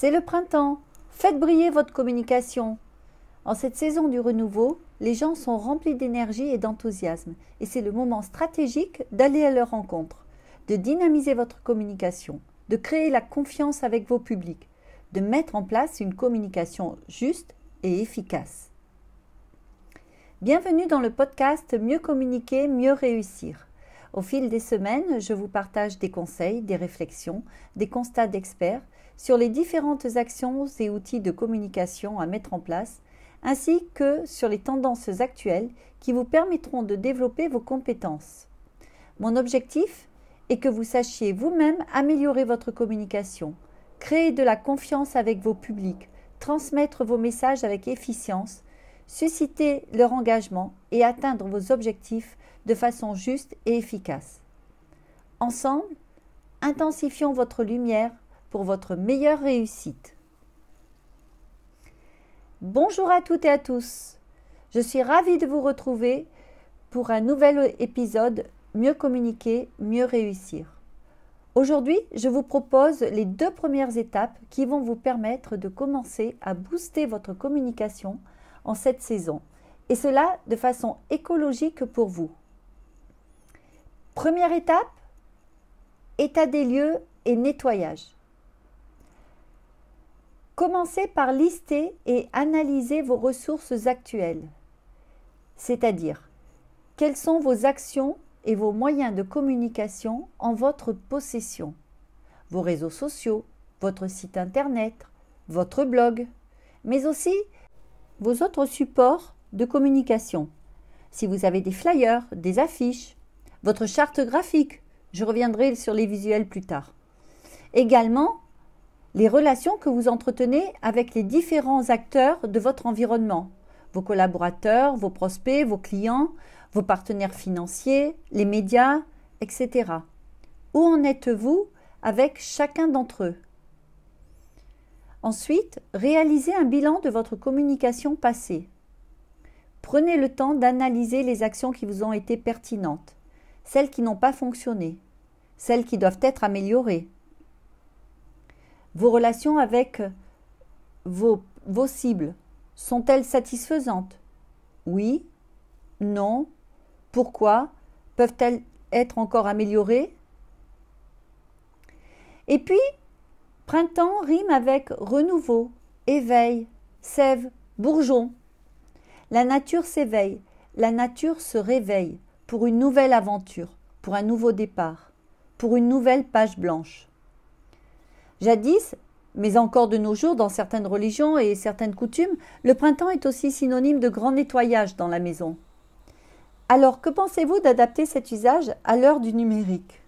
C'est le printemps. Faites briller votre communication. En cette saison du renouveau, les gens sont remplis d'énergie et d'enthousiasme, et c'est le moment stratégique d'aller à leur rencontre, de dynamiser votre communication, de créer la confiance avec vos publics, de mettre en place une communication juste et efficace. Bienvenue dans le podcast Mieux communiquer, mieux réussir. Au fil des semaines, je vous partage des conseils, des réflexions, des constats d'experts sur les différentes actions et outils de communication à mettre en place, ainsi que sur les tendances actuelles qui vous permettront de développer vos compétences. Mon objectif est que vous sachiez vous-même améliorer votre communication, créer de la confiance avec vos publics, transmettre vos messages avec efficience, susciter leur engagement et atteindre vos objectifs de façon juste et efficace. Ensemble, intensifions votre lumière pour votre meilleure réussite. Bonjour à toutes et à tous. Je suis ravie de vous retrouver pour un nouvel épisode Mieux communiquer, mieux réussir. Aujourd'hui, je vous propose les deux premières étapes qui vont vous permettre de commencer à booster votre communication en cette saison, et cela de façon écologique pour vous. Première étape, état des lieux et nettoyage. Commencez par lister et analyser vos ressources actuelles, c'est-à-dire quelles sont vos actions et vos moyens de communication en votre possession, vos réseaux sociaux, votre site internet, votre blog, mais aussi vos autres supports de communication. Si vous avez des flyers, des affiches, votre charte graphique, je reviendrai sur les visuels plus tard. Également, les relations que vous entretenez avec les différents acteurs de votre environnement, vos collaborateurs, vos prospects, vos clients, vos partenaires financiers, les médias, etc. Où en êtes-vous avec chacun d'entre eux? Ensuite, réalisez un bilan de votre communication passée. Prenez le temps d'analyser les actions qui vous ont été pertinentes, celles qui n'ont pas fonctionné, celles qui doivent être améliorées. Vos relations avec vos, cibles sont-elles satisfaisantes? Oui Non Pourquoi? Peuvent-elles être encore améliorées? Et puis, Printemps rime avec renouveau, éveil, sève, bourgeon. La nature s'éveille, la nature se réveille pour une nouvelle aventure, pour un nouveau départ, pour une nouvelle page blanche. Jadis, mais encore de nos jours dans certaines religions et certaines coutumes, le printemps est aussi synonyme de grand nettoyage dans la maison. Alors, que pensez-vous d'adapter cet usage à l'heure du numérique?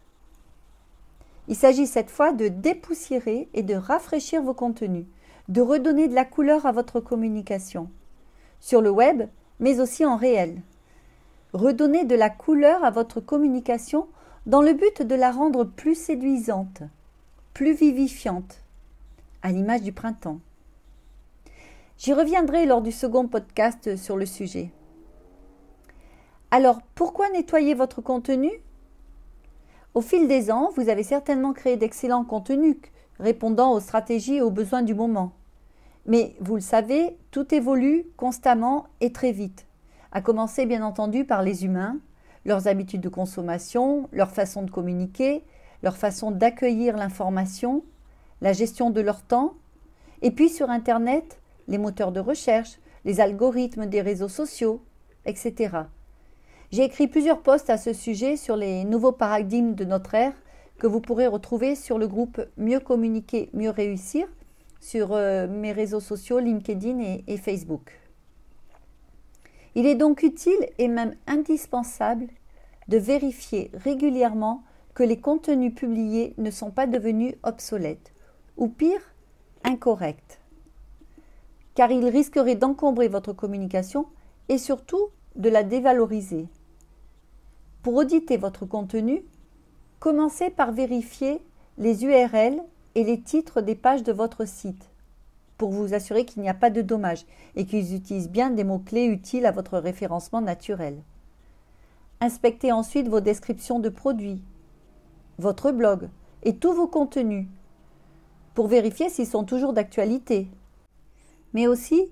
Il s'agit cette fois de dépoussiérer et de rafraîchir vos contenus, de redonner de la couleur à votre communication, sur le web, mais aussi en réel. Redonner de la couleur à votre communication dans le but de la rendre plus séduisante, plus vivifiante, à l'image du printemps. J'y reviendrai lors du second podcast sur le sujet. Alors, pourquoi nettoyer votre contenu? Au fil des ans, vous avez certainement créé d'excellents contenus répondant aux stratégies et aux besoins du moment. Mais vous le savez, tout évolue constamment et très vite, à commencer bien entendu par les humains, leurs habitudes de consommation, leur façon de communiquer, leur façon d'accueillir l'information, la gestion de leur temps, et puis sur Internet, les moteurs de recherche, les algorithmes des réseaux sociaux, etc. J'ai écrit plusieurs posts à ce sujet sur les nouveaux paradigmes de notre ère que vous pourrez retrouver sur le groupe Mieux communiquer, mieux réussir sur euh, mes réseaux sociaux LinkedIn et, et Facebook. Il est donc utile et même indispensable de vérifier régulièrement que les contenus publiés ne sont pas devenus obsolètes ou pire, incorrects, car ils risqueraient d'encombrer votre communication et surtout de la dévaloriser. Pour auditer votre contenu, commencez par vérifier les URL et les titres des pages de votre site pour vous assurer qu'il n'y a pas de dommages et qu'ils utilisent bien des mots-clés utiles à votre référencement naturel. Inspectez ensuite vos descriptions de produits, votre blog et tous vos contenus. pour vérifier s'ils sont toujours d'actualité, mais aussi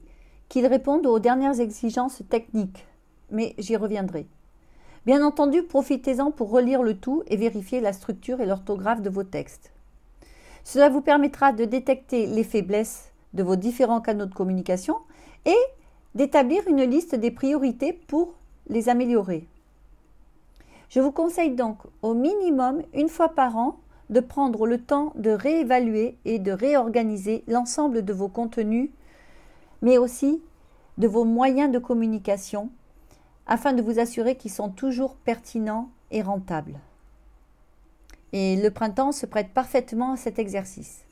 qu'ils répondent aux dernières exigences techniques. Mais j'y reviendrai. Bien entendu, profitez-en pour relire le tout et vérifier la structure et l'orthographe de vos textes. Cela vous permettra de détecter les faiblesses de vos différents canaux de communication et d'établir une liste des priorités pour les améliorer. Je vous conseille donc au minimum une fois par an de prendre le temps de réévaluer et de réorganiser l'ensemble de vos contenus, mais aussi de vos moyens de communication, afin de vous assurer qu'ils sont toujours pertinents et rentables. Et le printemps se prête parfaitement à cet exercice.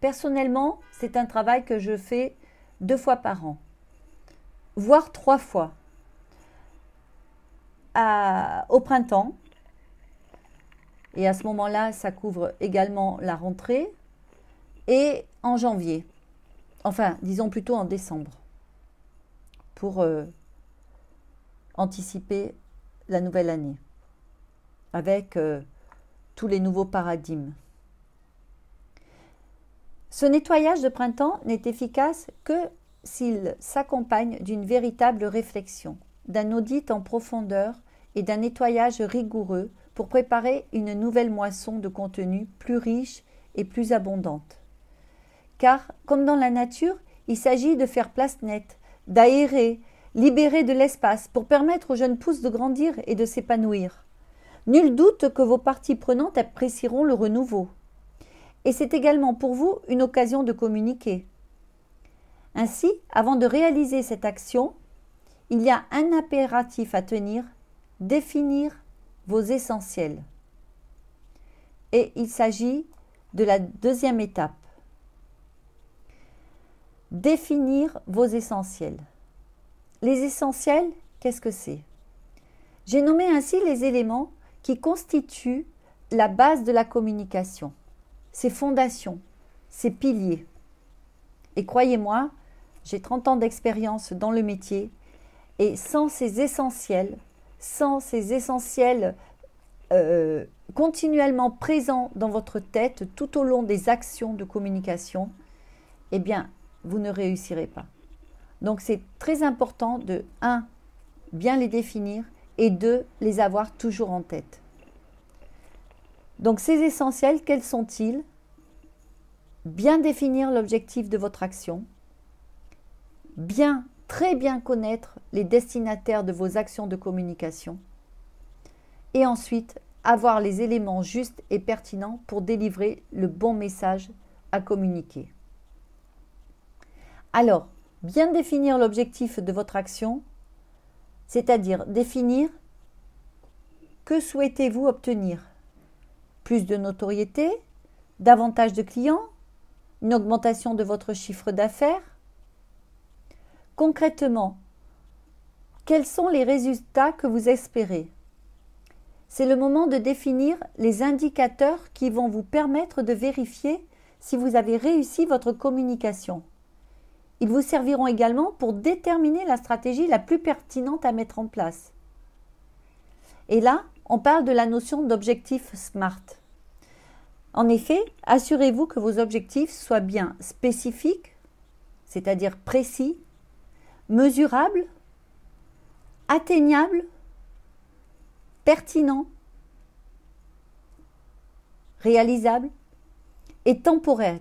Personnellement, c'est un travail que je fais deux fois par an, voire trois fois. Au printemps, et à ce moment-là, ça couvre également la rentrée, et en janvier, enfin, disons plutôt en décembre, pour euh, anticiper la nouvelle année, avec euh, tous les nouveaux paradigmes. Ce nettoyage de printemps n'est efficace que s'il s'accompagne d'une véritable réflexion, d'un audit en profondeur et d'un nettoyage rigoureux pour préparer une nouvelle moisson de contenu plus riche et plus abondante. Car, comme dans la nature, il s'agit de faire place nette, d'aérer, libérer de l'espace pour permettre aux jeunes pousses de grandir et de s'épanouir. Nul doute que vos parties prenantes apprécieront le renouveau. Et c'est également pour vous une occasion de communiquer. Ainsi, avant de réaliser cette action, il y a un impératif à tenir, définir vos essentiels. Et il s'agit de la deuxième étape. Définir vos essentiels. Les essentiels, qu'est-ce que c'est? J'ai nommé ainsi les éléments qui constituent la base de la communication, ses fondations, ses piliers. Et croyez-moi, j'ai 30 ans d'expérience dans le métier et sans ces essentiels, sans ces essentiels euh, continuellement présents dans votre tête tout au long des actions de communication, eh bien, vous ne réussirez pas. Donc c'est très important de 1. bien les définir et 2. les avoir toujours en tête. Donc ces essentiels, quels sont-ils? Bien définir l'objectif de votre action, bien très bien connaître les destinataires de vos actions de communication et ensuite avoir les éléments justes et pertinents pour délivrer le bon message à communiquer. Alors, bien définir l'objectif de votre action, c'est-à-dire définir que souhaitez-vous obtenir Plus de notoriété Davantage de clients Une augmentation de votre chiffre d'affaires Concrètement, quels sont les résultats que vous espérez? C'est le moment de définir les indicateurs qui vont vous permettre de vérifier si vous avez réussi votre communication. Ils vous serviront également pour déterminer la stratégie la plus pertinente à mettre en place. Et là, on parle de la notion d'objectif SMART. En effet, assurez-vous que vos objectifs soient bien spécifiques, c'est-à-dire précis, mesurable, atteignable, pertinent, réalisable et temporel.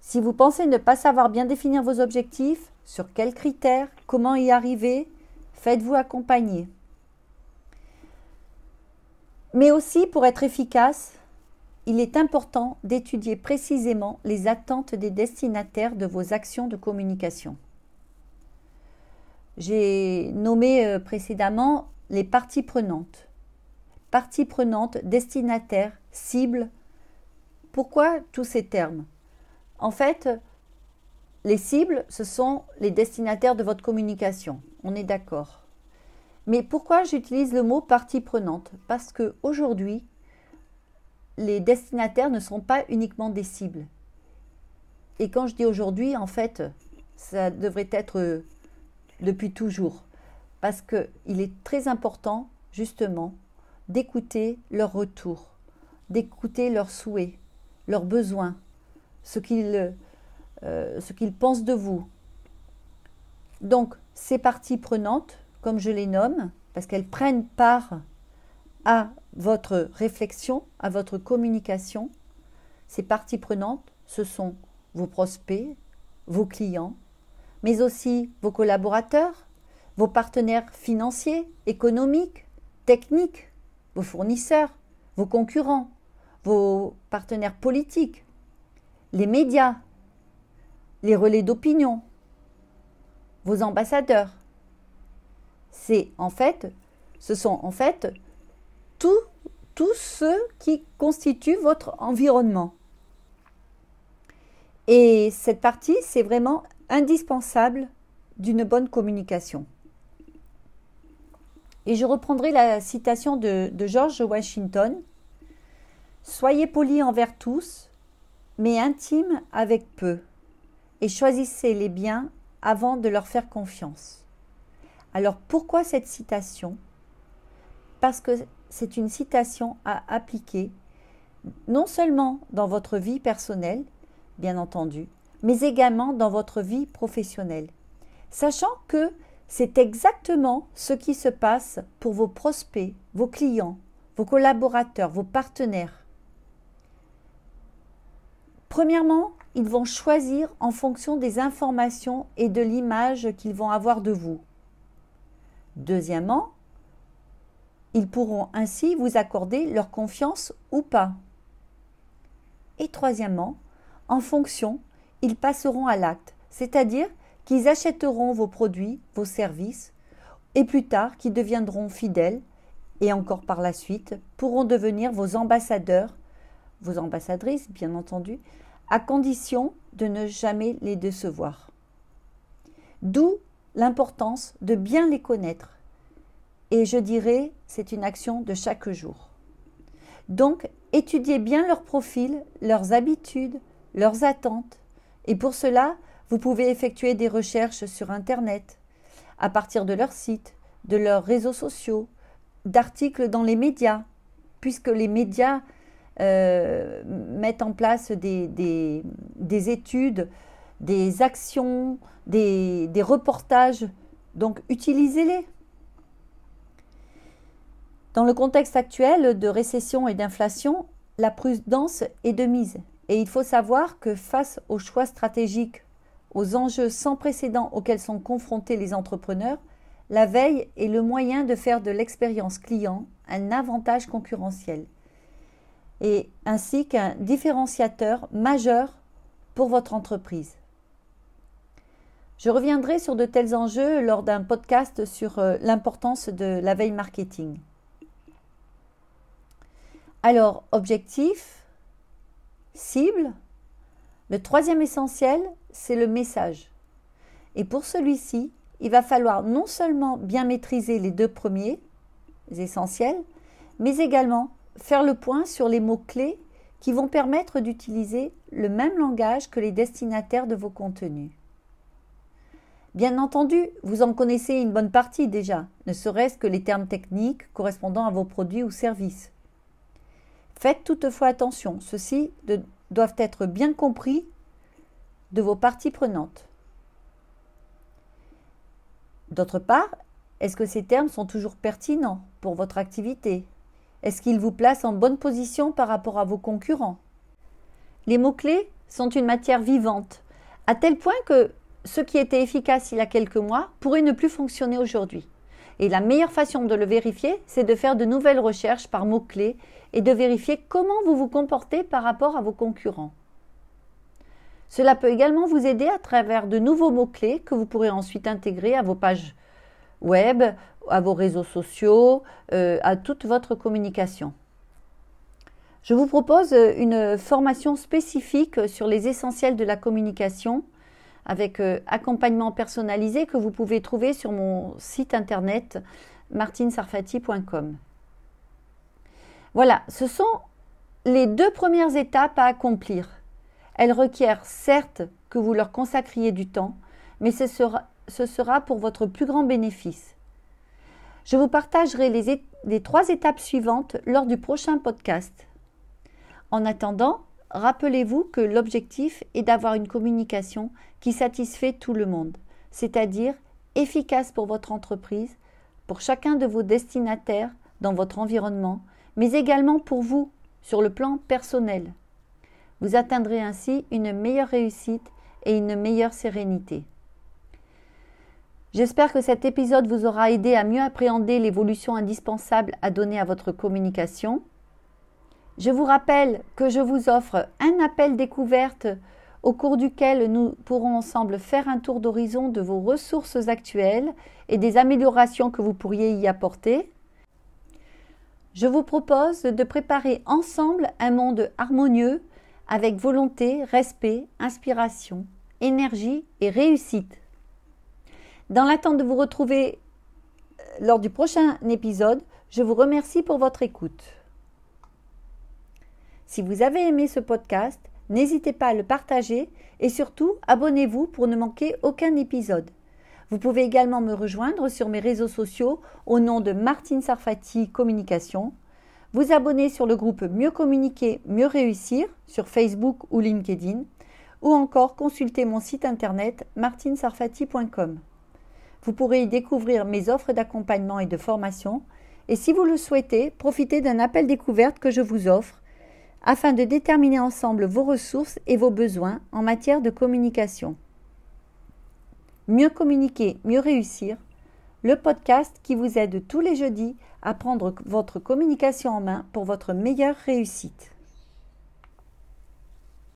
Si vous pensez ne pas savoir bien définir vos objectifs, sur quels critères, comment y arriver, faites-vous accompagner. Mais aussi, pour être efficace, il est important d'étudier précisément les attentes des destinataires de vos actions de communication. J'ai nommé euh, précédemment les parties prenantes. Parties prenantes, destinataires, cibles. Pourquoi tous ces termes? En fait, les cibles, ce sont les destinataires de votre communication. On est d'accord. Mais pourquoi j'utilise le mot partie prenante? Parce que aujourd'hui, les destinataires ne sont pas uniquement des cibles. Et quand je dis aujourd'hui, en fait, ça devrait être euh, depuis toujours. Parce qu'il est très important, justement, d'écouter leurs retours, d'écouter leurs souhaits, leurs besoins, ce qu'ils euh, pensent de vous. Donc, ces parties prenantes, comme je les nomme, parce qu'elles prennent part à votre réflexion, à votre communication, ces parties prenantes, ce sont vos prospects, vos clients, mais aussi vos collaborateurs, vos partenaires financiers, économiques, techniques, vos fournisseurs, vos concurrents, vos partenaires politiques, les médias, les relais d'opinion, vos ambassadeurs. C'est en fait, ce sont en fait tous ceux qui constituent votre environnement. Et cette partie, c'est vraiment indispensable d'une bonne communication. Et je reprendrai la citation de, George Washington. Soyez polis envers tous, mais intimes avec peu, et choisissez les biens avant de leur faire confiance. Alors pourquoi cette citation? Parce que c'est une citation à appliquer non seulement dans votre vie personnelle, bien entendu, mais également dans votre vie professionnelle, sachant que c'est exactement ce qui se passe pour vos prospects, vos clients, vos collaborateurs, vos partenaires. Premièrement, ils vont choisir en fonction des informations et de l'image qu'ils vont avoir de vous. Deuxièmement, ils pourront ainsi vous accorder leur confiance ou pas. Et troisièmement, en fonction, ils passeront à l'acte, c'est-à-dire qu'ils achèteront vos produits, vos services, et plus tard qu'ils deviendront fidèles, et encore par la suite, pourront devenir vos ambassadeurs, vos ambassadrices bien entendu, à condition de ne jamais les décevoir. D'où l'importance de bien les connaître. Et je dirais, c'est une action de chaque jour. Donc, étudiez bien leur profil, leurs habitudes, leurs attentes. Et pour cela, vous pouvez effectuer des recherches sur Internet, à partir de leur site, de leurs réseaux sociaux, d'articles dans les médias, puisque les médias euh, mettent en place des, des, études, des actions, des reportages. Donc utilisez-les. Dans le contexte actuel de récession et d'inflation, la prudence est de mise. Et il faut savoir que face aux choix stratégiques aux enjeux sans précédent auxquels sont confrontés les entrepreneurs, la veille est le moyen de faire de l'expérience client un avantage concurrentiel et ainsi qu'un différenciateur majeur pour votre entreprise. Je reviendrai sur de tels enjeux lors d'un podcast sur euh, l'importance de la veille marketing. Alors, objectif, cible, le troisième essentiel, c'est le message. Et pour celui-ci, il va falloir non seulement bien maîtriser les deux premiers, essentiels, mais également faire le point sur les mots-clés qui vont permettre d'utiliser le même langage que les destinataires de vos contenus. Bien entendu, vous en connaissez une bonne partie déjà, ne serait-ce que les termes techniques correspondant à vos produits ou services. Faites toutefois attention, ceux-ci doivent être bien compris de vos parties prenantes. D'autre part, est-ce que ces termes sont toujours pertinents pour votre activité? Est-ce qu'ils vous placent en bonne position par rapport à vos concurrents? Les mots-clés sont une matière vivante, à tel point que ce qui était efficace il y a quelques mois pourrait ne plus fonctionner aujourd'hui. Et la meilleure façon de le vérifier, c'est de faire de nouvelles recherches par mots-clés et de vérifier comment vous vous comportez par rapport à vos concurrents. Cela peut également vous aider à travers de nouveaux mots-clés que vous pourrez ensuite intégrer à vos pages web, à vos réseaux sociaux, euh, à toute votre communication. Je vous propose une formation spécifique sur les essentiels de la communication avec euh, accompagnement personnalisé que vous pouvez trouver sur mon site internet martinsarfati.com. Voilà, ce sont les deux premières étapes à accomplir. Elles requièrent certes que vous leur consacriez du temps, mais ce sera, pour votre plus grand bénéfice. Je vous partagerai les, les trois étapes suivantes lors du prochain podcast. En attendant, rappelez-vous que l'objectif est d'avoir une communication qui satisfait tout le monde, c'est-à-dire efficace pour votre entreprise, pour chacun de vos destinataires dans votre environnement, mais également pour vous sur le plan personnel. Vous atteindrez ainsi une meilleure réussite et une meilleure sérénité. J'espère que cet épisode vous aura aidé à mieux appréhender l'évolution indispensable à donner à votre communication. Je vous rappelle que je vous offre un appel découverte au cours duquel nous pourrons ensemble faire un tour d'horizon de vos ressources actuelles et des améliorations que vous pourriez y apporter. Je vous propose de préparer ensemble un monde harmonieux avec volonté, respect, inspiration, énergie et réussite. Dans l'attente de vous retrouver euh, lors du prochain épisode, je vous remercie pour votre écoute. Si vous avez aimé ce podcast, n'hésitez pas à le partager et surtout abonnez-vous pour ne manquer aucun épisode. Vous pouvez également me rejoindre sur mes réseaux sociaux au nom de Martine Sarfati Communication, vous abonner sur le groupe Mieux communiquer, mieux réussir sur Facebook ou LinkedIn, ou encore consulter mon site internet martinsarfati.com. Vous pourrez y découvrir mes offres d'accompagnement et de formation. Et si vous le souhaitez, profitez d'un appel découverte que je vous offre afin de déterminer ensemble vos ressources et vos besoins en matière de communication. Mieux communiquer, mieux réussir, le podcast qui vous aide tous les jeudis à prendre votre communication en main pour votre meilleure réussite.